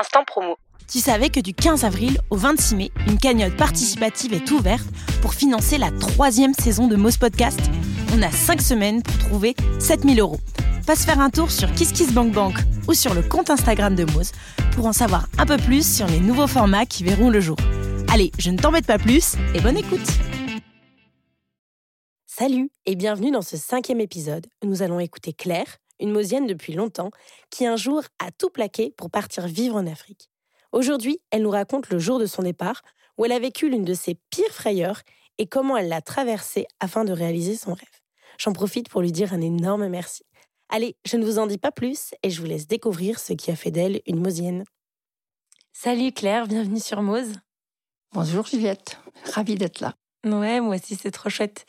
instant promo. Tu savais que du 15 avril au 26 mai, une cagnotte participative est ouverte pour financer la troisième saison de Moz Podcast? On a 5 semaines pour trouver 7000 euros. Passe faire un tour sur KissKissBankBank ou sur le compte Instagram de Moz pour en savoir un peu plus sur les nouveaux formats qui verront le jour. Allez, je ne t'embête pas plus et bonne écoute Salut et bienvenue dans ce cinquième épisode où nous allons écouter Claire, une Mosienne depuis longtemps, qui un jour a tout plaqué pour partir vivre en Afrique. Aujourd'hui, elle nous raconte le jour de son départ, où elle a vécu l'une de ses pires frayeurs et comment elle l'a traversée afin de réaliser son rêve. J'en profite pour lui dire un énorme merci. Allez, je ne vous en dis pas plus et je vous laisse découvrir ce qui a fait d'elle une Mosienne. Salut Claire, bienvenue sur Mose. Bonjour Juliette, ravie d'être là. Ouais, moi aussi c'est trop chouette.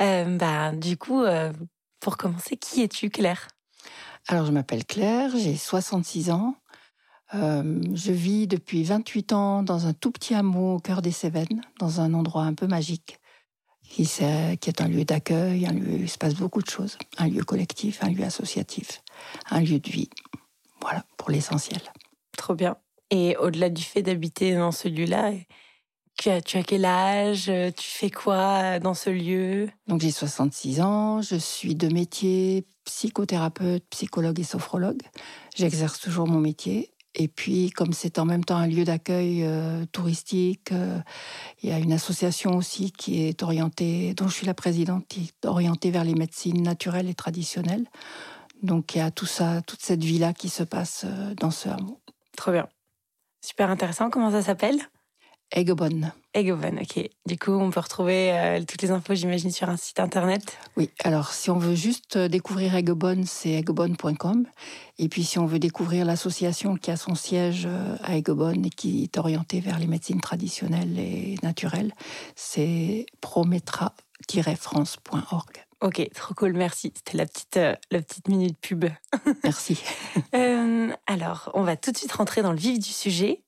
Euh, bah, du coup, euh, pour commencer, qui es-tu Claire? Alors je m'appelle Claire, j'ai 66 ans. Euh, je vis depuis 28 ans dans un tout petit hameau au cœur des Cévennes, dans un endroit un peu magique, qui, est un lieu d'accueil, un lieu où il se passe beaucoup de choses, un lieu collectif, un lieu associatif, un lieu de vie. Voilà, pour l'essentiel. Trop bien. Et au-delà du fait d'habiter dans ce lieu-là, tu as, tu as quel âge? Tu fais quoi dans ce lieu? Donc j'ai 66 ans, je suis de métier psychothérapeute, psychologue et sophrologue. J'exerce toujours mon métier et puis, comme c'est en même temps un lieu d'accueil euh, touristique, euh, il y a une association aussi qui est orientée, dont je suis la présidente, qui est orientée vers les médecines naturelles et traditionnelles. Donc, il y a tout ça, toute cette vie-là qui se passe euh, dans ce hameau. Trop bien. Super intéressant. Comment ça s'appelle? Eggobon. Eggobon, ok. Du coup, on peut retrouver euh, toutes les infos, j'imagine, sur un site internet. Oui, alors si on veut juste euh, découvrir Eggobon, c'est eggobon.com. Et puis si on veut découvrir l'association qui a son siège euh, à Eggobon et qui est orientée vers les médecines traditionnelles et naturelles, c'est prometra-france.org. Ok, trop cool, merci. C'était la petite, la petite minute pub. Merci. alors, on va tout de suite rentrer dans le vif du sujet.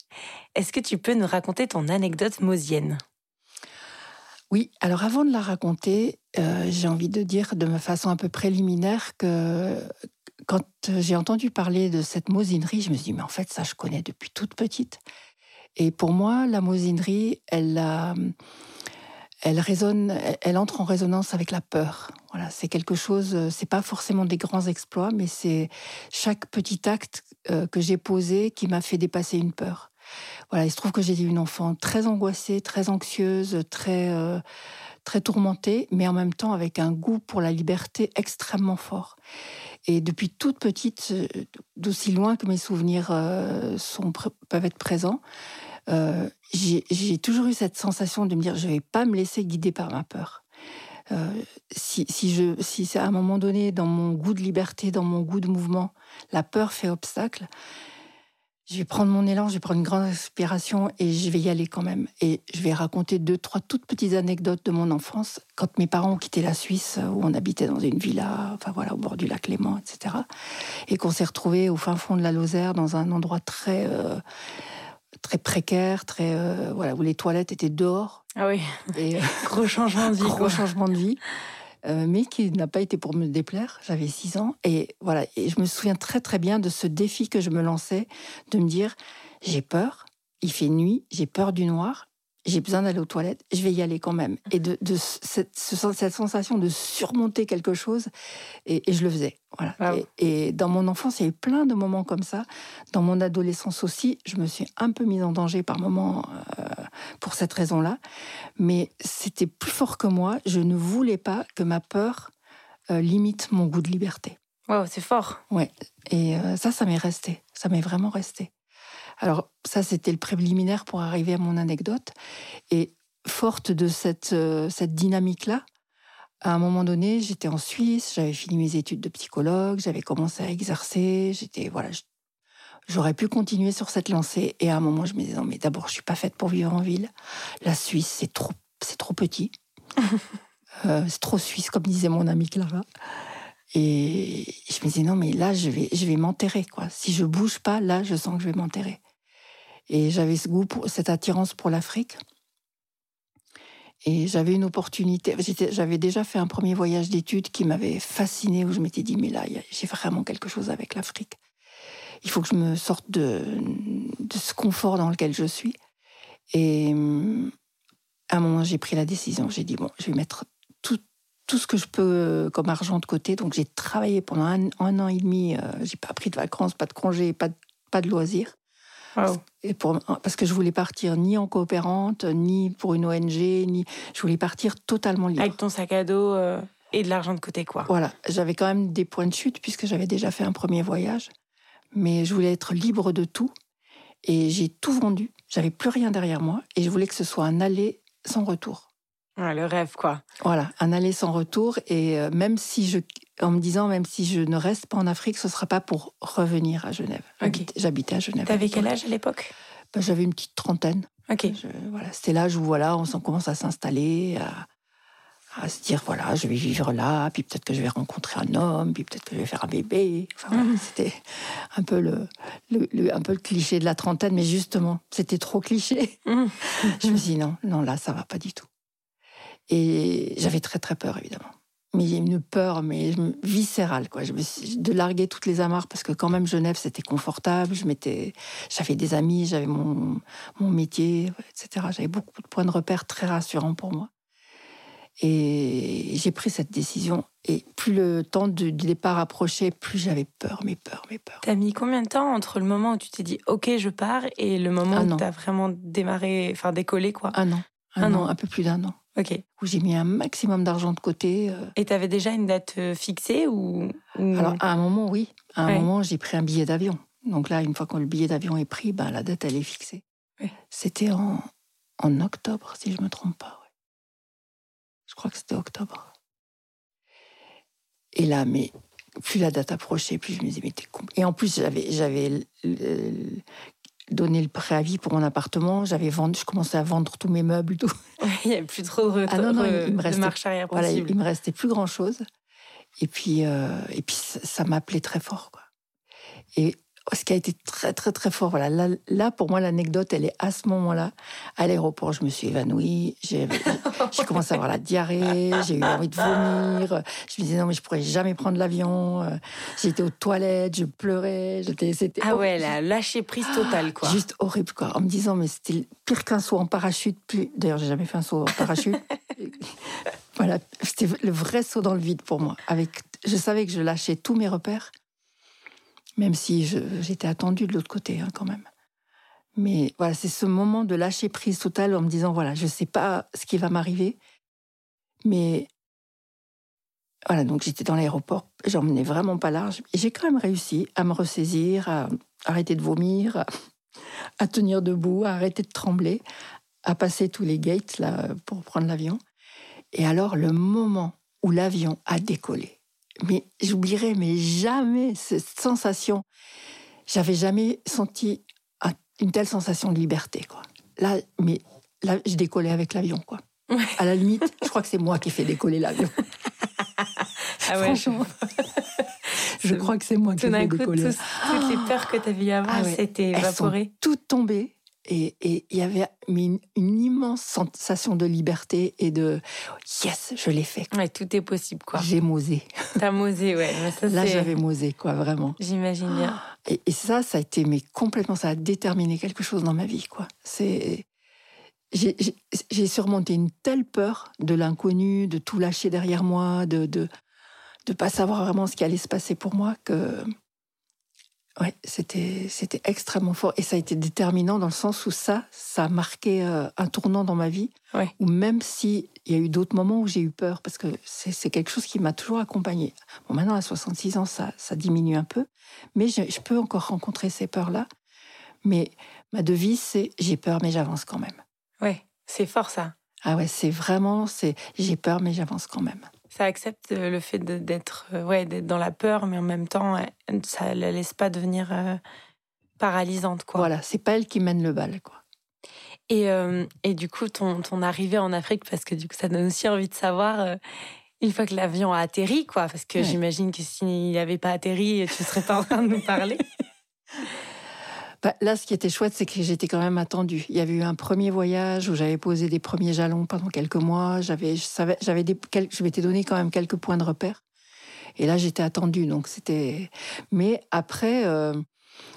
Est-ce que tu peux nous raconter ton anecdote mosienne oui, alors avant de la raconter, euh, j'ai envie de dire de façon un peu préliminaire que quand j'ai entendu parler de cette mosinerie, je me suis dit, mais en fait, ça, je connais depuis toute petite. Et pour moi, la mosinerie, elle, elle résonne, elle entre en résonance avec la peur. Voilà, c'est quelque chose, c'est pas forcément des grands exploits, mais c'est chaque petit acte euh, que j'ai posé qui m'a fait dépasser une peur. Voilà, il se trouve que j'étais une enfant très angoissée, très anxieuse, très euh, très tourmentée, mais en même temps avec un goût pour la liberté extrêmement fort. Et depuis toute petite, euh, d'aussi loin que mes souvenirs euh, peuvent être présents, j'ai toujours eu cette sensation de me dire je ne vais pas me laisser guider par ma peur. si, si, je, si à un moment donné, dans mon goût de liberté, dans mon goût de mouvement, la peur fait obstacle, je vais prendre mon élan, je vais prendre une grande inspiration et je vais y aller quand même. Et je vais raconter deux, trois toutes petites anecdotes de mon enfance. Quand mes parents ont quitté la Suisse, où on habitait dans une villa, enfin voilà, au bord du lac Léman, etc. Et qu'on s'est retrouvés au fin fond de la Lozère, dans un endroit très, euh, très précaire, très, euh, voilà, où les toilettes étaient dehors. Ah oui. Et, euh, gros changement de vie. Gros changement de vie. Euh, mais qui n'a pas été pour me déplaire. J'avais 6 ans. Et voilà, et je me souviens très très bien de ce défi que je me lançais, de me dire, j'ai peur, il fait nuit, j'ai peur du noir, j'ai besoin d'aller aux toilettes, je vais y aller quand même. Et de, cette, sensation de surmonter quelque chose, et, je le faisais. Voilà. Et, dans mon enfance, il y a eu plein de moments comme ça. Dans mon adolescence aussi, je me suis un peu mise en danger par moments euh, pour cette raison-là. Mais c'était plus fort que moi. Je ne voulais pas que ma peur euh, limite mon goût de liberté. Wow, c'est fort. Ouais. Et euh, ça, ça m'est resté. Ça m'est vraiment resté. Alors ça, c'était le préliminaire pour arriver à mon anecdote. Et forte de cette, euh, cette dynamique-là, à un moment donné, j'étais en Suisse, j'avais fini mes études de psychologue, j'avais commencé à exercer, j'étais voilà, j'aurais pu continuer sur cette lancée. Et à un moment, je me disais non, mais d'abord, je suis pas faite pour vivre en ville. La Suisse, c'est trop, c'est trop petit. Euh, c'est trop suisse, comme disait mon amie Clara. Et je me disais non, mais là, je vais, je vais m'enterrer quoi. Si je bouge pas, là, je sens que je vais m'enterrer. Et j'avais ce goût, pour, cette attirance pour l'Afrique. Et j'avais une opportunité. J'avais déjà fait un premier voyage d'études qui m'avait fasciné, où je m'étais dit, mais là, j'ai vraiment quelque chose avec l'Afrique. Il faut que je me sorte de, de ce confort dans lequel je suis. Et à un moment, j'ai pris la décision. J'ai dit, bon, je vais mettre tout, tout ce que je peux comme argent de côté. Donc, j'ai travaillé pendant un, an et demi. Euh, j'ai pas pris de vacances, pas de congés, pas de, pas de loisirs. Et pour, parce que je voulais partir ni en coopérante, ni pour une ONG, ni je voulais partir totalement libre. Avec ton sac à dos euh, et de l'argent de côté, quoi. Voilà, j'avais quand même des points de chute puisque j'avais déjà fait un premier voyage, mais je voulais être libre de tout et j'ai tout vendu. J'avais plus rien derrière moi et je voulais que ce soit un aller sans retour. le rêve, quoi. Voilà, un aller sans retour. Et euh, même si je, en me disant, même si je ne reste pas en Afrique, ce ne sera pas pour revenir à Genève. J'habitais à Genève. T'avais quel âge à l'époque? Ben, J'avais une petite trentaine. Ok. voilà, c'était l'âge où voilà, on commence à s'installer, à, se dire voilà, je vais vivre là, puis peut-être que je vais rencontrer un homme, puis peut-être que je vais faire un bébé. Enfin, mhm. C'était un peu le, un peu le cliché de la trentaine, mais justement, c'était trop cliché. Mhm. je me suis dit non, non, là, ça va pas du tout. Et j'avais très très peur, évidemment mais une peur mais viscérale quoi. Je me suis, de larguer toutes les amarres parce que quand même Genève c'était confortable. Je m'étais, j'avais des amis, j'avais mon, mon métier, etc. J'avais beaucoup de points de repère très rassurants pour moi. Et j'ai pris cette décision. Et plus le temps du départ approchait, plus j'avais peur, mes peurs, mes peurs. T'as mis combien de temps entre le moment où tu t'es dit OK, je pars et le moment où t'as vraiment démarré, enfin décollé quoi? Un an. Un, an, un peu plus d'un an. Ok. Où j'ai mis un maximum d'argent de côté. Euh. Et tu avais déjà une date euh, fixée ou, Alors, à un moment, oui. À un moment, j'ai pris un billet d'avion. Donc là, une fois que le billet d'avion est pris, ben, la date, elle est fixée. C'était en, en octobre, si je ne me trompe pas. Je crois que c'était octobre. Et là, mais plus la date approchait, plus je me disais, mais t'es Et en plus, j'avais, j'avais donné le préavis pour mon appartement. J'avais vendu, je commençais à vendre tous mes meubles, tout. il n'y avait plus trop de, ah non, non, il, me restait, marche arrière voilà, il, me restait plus grand chose. Et puis, euh, et puis ça, m'appelait très fort, quoi. Et ce qui a été très très très fort. Voilà, là, pour moi l'anecdote, elle est à ce moment-là. À l'aéroport, je me suis évanouie, j'ai commencé à avoir la diarrhée, j'ai eu envie de vomir. Je me disais non mais je pourrais jamais prendre l'avion. Euh, j'étais aux toilettes, je pleurais, j'étais c'était ah ouais la lâcher prise totale quoi. Juste horrible quoi. En me disant mais c'était pire qu'un saut en parachute. D'ailleurs j'ai jamais fait un saut en parachute. voilà, c'était le vrai saut dans le vide pour moi. Avec, je savais que je lâchais tous mes repères même si j'étais attendue de l'autre côté hein, quand même. Mais voilà, c'est ce moment de lâcher prise totale en me disant voilà, je ne sais pas ce qui va m'arriver, mais voilà, donc j'étais dans l'aéroport, j'emmenais vraiment pas large, j'ai quand même réussi à me ressaisir, à arrêter de vomir, à, tenir debout, à arrêter de trembler, à passer tous les gates là pour prendre l'avion. Et alors le moment où l'avion a décollé, mais j'oublierai mais jamais cette sensation. J'avais jamais senti une telle sensation de liberté, quoi. Là, mais là, je décollais avec l'avion, quoi. À la limite, je crois que c'est moi qui ai fait décoller l'avion. ah ouais, Franchement. Je... crois que c'est moi qui ai fait décoller. Tout, toutes les peurs que tu avais avant, ah c'était évaporé. Elles sont toutes tombées. Et il y avait une, immense sensation de liberté et de yes, je l'ai fait. Ouais, tout est possible, quoi. J'ai mosé. T'as mosé, ouais. Là, j'avais mosé, quoi, vraiment. J'imagine bien. Et, ça, ça a été mais complètement, ça a déterminé quelque chose dans ma vie, quoi. C'est j'ai surmonté une telle peur de l'inconnu, de tout lâcher derrière moi, de de de pas savoir vraiment ce qui allait se passer pour moi que Ouais, c'était c'était extrêmement fort et ça a été déterminant dans le sens où ça ça a marqué euh, un tournant dans ma vie. Ouais. Où même si il y a eu d'autres moments où j'ai eu peur parce que c'est quelque chose qui m'a toujours accompagnée. Bon, maintenant à 66 ans ça ça diminue un peu, mais je, je peux encore rencontrer ces peurs là. Mais ma devise c'est j'ai peur mais j'avance quand même. Ouais, c'est fort ça. Ah ouais, c'est vraiment c'est j'ai peur mais j'avance quand même ça accepte euh, le fait d'être euh, ouais, dans la peur, mais en même temps, ça la laisse pas devenir euh, paralysante. Quoi. Voilà, c'est pas elle qui mène le bal. Quoi. Et, et du coup, ton, ton arrivée en Afrique, parce que du coup, ça donne aussi envie de savoir, une fois que l'avion a atterri, quoi, parce que j'imagine que s'il n'avait pas atterri, tu serais pas en train de nous parler. Bah, là, ce qui était chouette, c'est que j'étais quand même attendue. Il y avait eu un premier voyage où j'avais posé des premiers jalons pendant quelques mois. J'avais, je savais, j'avais des, je m'étais donné quand même quelques points de repère. Et là, j'étais attendue. Donc c'était. Mais après, euh,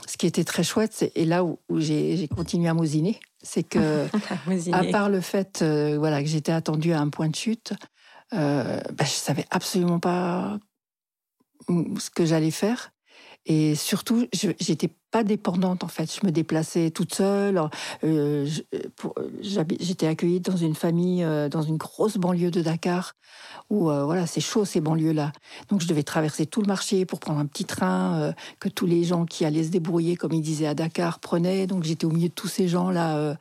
ce qui était très chouette, et là où, j'ai continué à mousiner, c'est que, à part le fait euh, voilà, que j'étais attendue à un point de chute, euh, bah, je savais absolument pas ce que j'allais faire. Et surtout, j'étais pas dépendante en fait. Je me déplaçais toute seule. Euh, j'étais accueillie dans une famille euh, dans une grosse banlieue de Dakar où euh, voilà, c'est chaud ces banlieues-là. Donc je devais traverser tout le marché pour prendre un petit train que tous les gens qui allaient se débrouiller, comme ils disaient à Dakar, prenaient. Donc j'étais au milieu de tous ces gens-là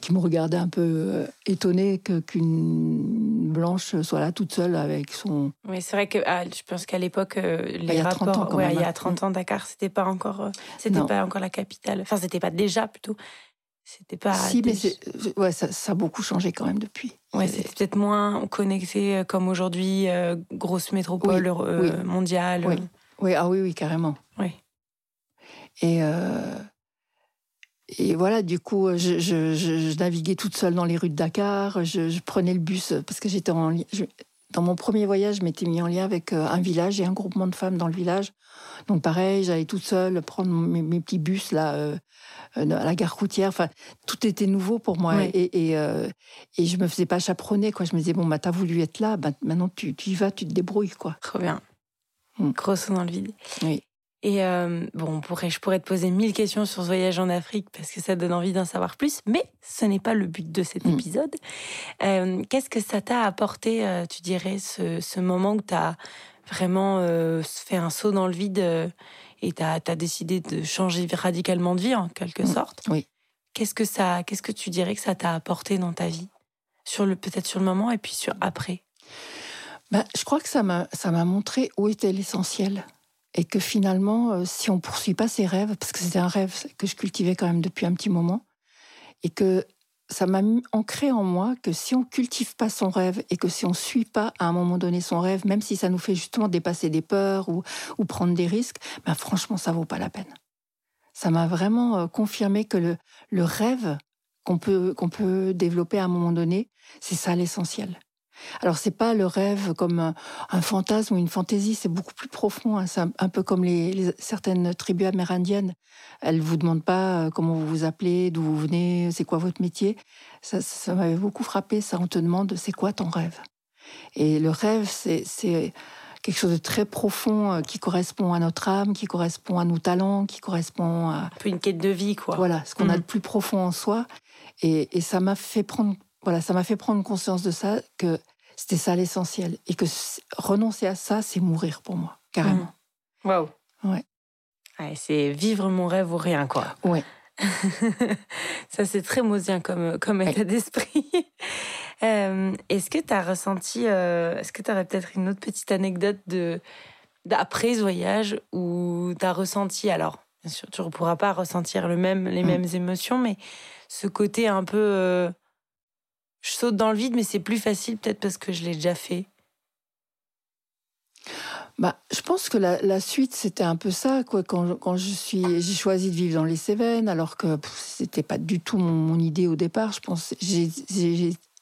qui me regardait un peu euh, étonnée qu'une blanche soit là toute seule avec son. Oui, c'est vrai que ah, je pense qu'à l'époque, euh, les il y a 30 ans, quand il y a 30 hein. ans, Dakar, c'était pas encore, euh, c'était pas encore la capitale. Enfin, c'était pas déjà plutôt. C'était pas. Si, mais ouais, ça, ça, a beaucoup changé quand même depuis. Ouais, c'était peut-être moins connecté comme aujourd'hui, grosse métropole mondiale. Oui. oui, ah oui, oui, carrément. Oui. Et et voilà, du coup, je, je, je, naviguais toute seule dans les rues de Dakar. Je, prenais le bus parce que j'étais en dans mon premier voyage, je m'étais mis en lien avec euh, un village et un groupement de femmes dans le village. Donc pareil, j'allais toute seule prendre mes, petits bus là euh, à la gare routière. Enfin, tout était nouveau pour moi et et, euh, et je me faisais pas chaperonner quoi. Je me disais bon bah t'as voulu être là, bah, maintenant tu, tu y vas, tu te débrouilles quoi. Trop bien. Mm. Grosso dans le vide. Oui. Et euh, bon, je pourrais te poser mille questions sur ce voyage en Afrique parce que ça donne envie d'en savoir plus, mais ce n'est pas le but de cet mm. épisode. Euh, qu'est-ce que ça t'a apporté, euh, tu dirais, ce, ce moment où tu as vraiment fait un saut dans le vide et tu as, décidé de changer radicalement de vie, en quelque mm. sorte? Oui. Qu'est-ce que ça, qu'est-ce que tu dirais que ça t'a apporté dans ta vie? Sur le Peut-être sur le moment et puis sur après bah, Je crois que ça m'a montré où était l'essentiel et que finalement, euh, si on poursuit pas ses rêves, parce que c'était un rêve que je cultivais quand même depuis un petit moment, et que ça m'a ancré en moi que si on cultive pas son rêve et que si on suit pas à un moment donné son rêve, même si ça nous fait justement dépasser des peurs ou, prendre des risques, ben franchement, ça vaut pas la peine. Ça m'a vraiment euh, confirmé que le, rêve qu'on peut développer à un moment donné, c'est ça l'essentiel. Alors c'est pas le rêve comme un, fantasme ou une fantaisie, c'est beaucoup plus profond. Hein. C'est un, peu comme les, certaines tribus amérindiennes. Elles vous demandent pas euh, comment vous vous appelez, d'où vous venez, c'est quoi votre métier. Ça, ça m'avait beaucoup frappé. Ça, on te demande c'est quoi ton rêve? Et le rêve, c'est quelque chose de très profond euh, qui correspond à notre âme, qui correspond à nos talents, qui correspond à un peu une quête de vie, quoi. Voilà, ce qu'on a mmh. de plus profond en soi. Et, et ça m'a fait prendre voilà, ça m'a fait prendre conscience de ça, que c'était ça l'essentiel. Et que renoncer à ça, c'est mourir pour moi, carrément. Mmh. Waouh. Ouais. c'est vivre mon rêve ou rien, quoi. Ouais. ça, c'est très mosien comme, comme état d'esprit. Euh, est-ce que tu as ressenti, euh, est-ce que tu aurais peut-être une autre petite anecdote de d'après ce voyage où tu as ressenti, alors, bien sûr, tu ne pourras pas ressentir le même, les mmh. mêmes émotions, mais ce côté un peu. Euh, je saute dans le vide, mais c'est plus facile peut-être parce que je l'ai déjà fait. Bah, je pense que la, suite, c'était un peu ça, quoi. Quand, je suis, j'ai choisi de vivre dans les Cévennes, alors que c'était pas du tout mon, idée au départ. Je pense,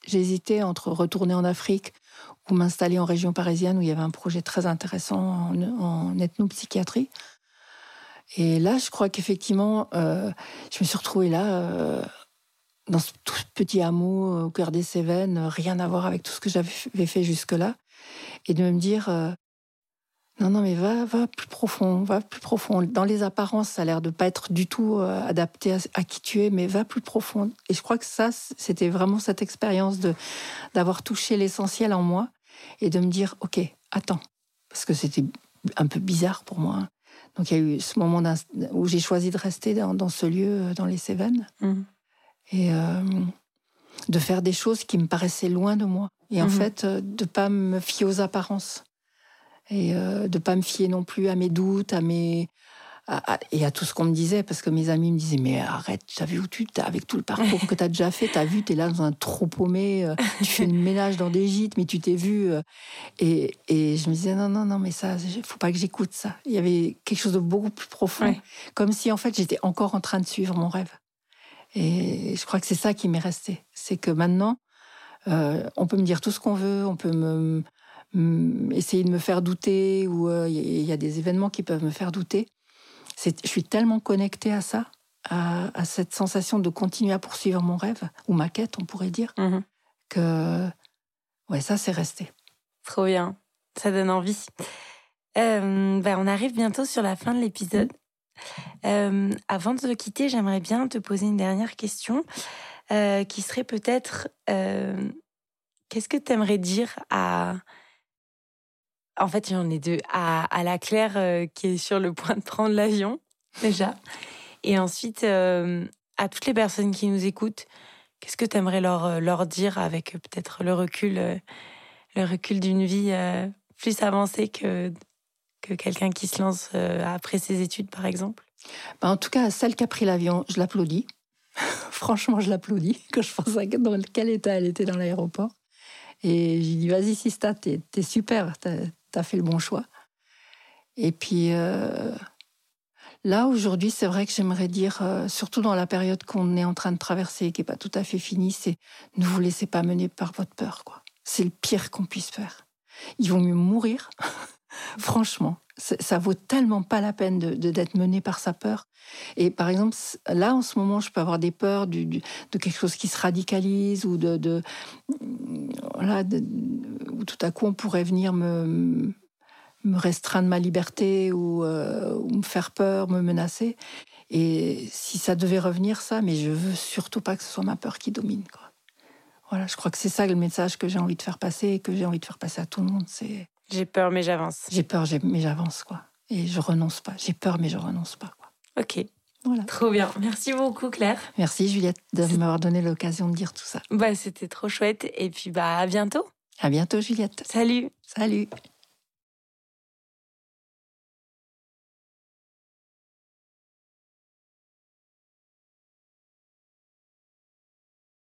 j'hésitais entre retourner en Afrique ou m'installer en région parisienne où il y avait un projet très intéressant en, en ethnopsychiatrie. Et là, je crois qu'effectivement, euh, je me suis retrouvée là. Euh, dans ce tout petit hameau euh, au cœur des Cévennes, euh, rien à voir avec tout ce que j'avais fait jusque-là, et de me dire euh, non, non, mais va, va plus profond, va plus profond. Dans les apparences, ça a l'air de pas être du tout adapté à, qui tu es, mais va plus profond. Et je crois que ça, c'était vraiment cette expérience de d'avoir touché l'essentiel en moi et de me dire ok, attends, parce que c'était un peu bizarre pour moi. Hein. Donc il y a eu ce moment où j'ai choisi de rester dans, ce lieu, dans les Cévennes. Mmh et euh, de faire des choses qui me paraissaient loin de moi. Et en mhm. fait, euh, de pas me fier aux apparences et euh, de pas me fier non plus à mes doutes, à mes et à tout ce qu'on me disait, parce que mes amis me disaient mais arrête, tu as vu où tu es avec tout le parcours que tu as déjà fait, tu as vu, tu es là dans un trou paumé, tu fais le ménage dans des gîtes, mais tu t'es vu. et, et, je me disais non, non, non, mais ça, faut pas que j'écoute ça. Il y avait quelque chose de beaucoup plus profond, comme si en fait j'étais encore en train de suivre mon rêve. Et je crois que c'est ça qui m'est resté. C'est que maintenant, euh, on peut me dire tout ce qu'on veut, on peut me, essayer de me faire douter, ou euh, il y, a des événements qui peuvent me faire douter. je suis tellement connectée à ça, à, cette sensation de continuer à poursuivre mon rêve, ou ma quête, on pourrait dire, mhm. que ouais, ça, c'est resté. Trop bien. Ça donne envie. Euh, ben, on arrive bientôt sur la fin de l'épisode. Euh, avant de te quitter, j'aimerais bien te poser une dernière question euh, qui serait peut-être qu'est-ce que tu aimerais dire à. En fait, il y en a deux. À, à la Claire qui est sur le point de prendre l'avion, déjà. Et ensuite, à toutes les personnes qui nous écoutent, qu'est-ce que tu aimerais leur, leur dire avec peut-être le recul, le recul d'une vie plus avancée que que quelqu'un qui se lance euh, après ses études, par exemple? Bah, En tout cas, celle qui a pris l'avion, je l'applaudis. Franchement, je l'applaudis, que je pense à dans quel état elle était dans l'aéroport. Et j'ai dit, vas-y, Sista, t'es es super, t'as as fait le bon choix. Et puis, euh, là, aujourd'hui, c'est vrai que j'aimerais dire, euh, surtout dans la période qu'on est en train de traverser, qui n'est pas tout à fait finie, c'est ne vous laissez pas mener par votre peur. quoi. C'est le pire qu'on puisse faire. Il vaut mieux mourir Franchement, ça vaut tellement pas la peine de d'être mené par sa peur. Et par exemple, là en ce moment, je peux avoir des peurs de quelque chose qui se radicalise ou de, de voilà, où tout à coup on pourrait venir me me restreindre ma liberté ou, euh, ou, me faire peur, me menacer. Et si ça devait revenir, ça, mais je veux surtout pas que ce soit ma peur qui domine. Voilà, je crois que c'est ça le message que j'ai envie de faire passer et que j'ai envie de faire passer à tout le monde. C'est j'ai peur, mais j'avance. J'ai peur, mais j'avance, quoi. Et je renonce pas. J'ai peur, mais je renonce pas, quoi. Ok. Voilà. Trop bien. Merci beaucoup, Claire. Merci, Juliette, de m'avoir donné l'occasion de dire tout ça. Bah, c'était trop chouette. Et puis, bah, à bientôt. À bientôt, Juliette. Salut. Salut.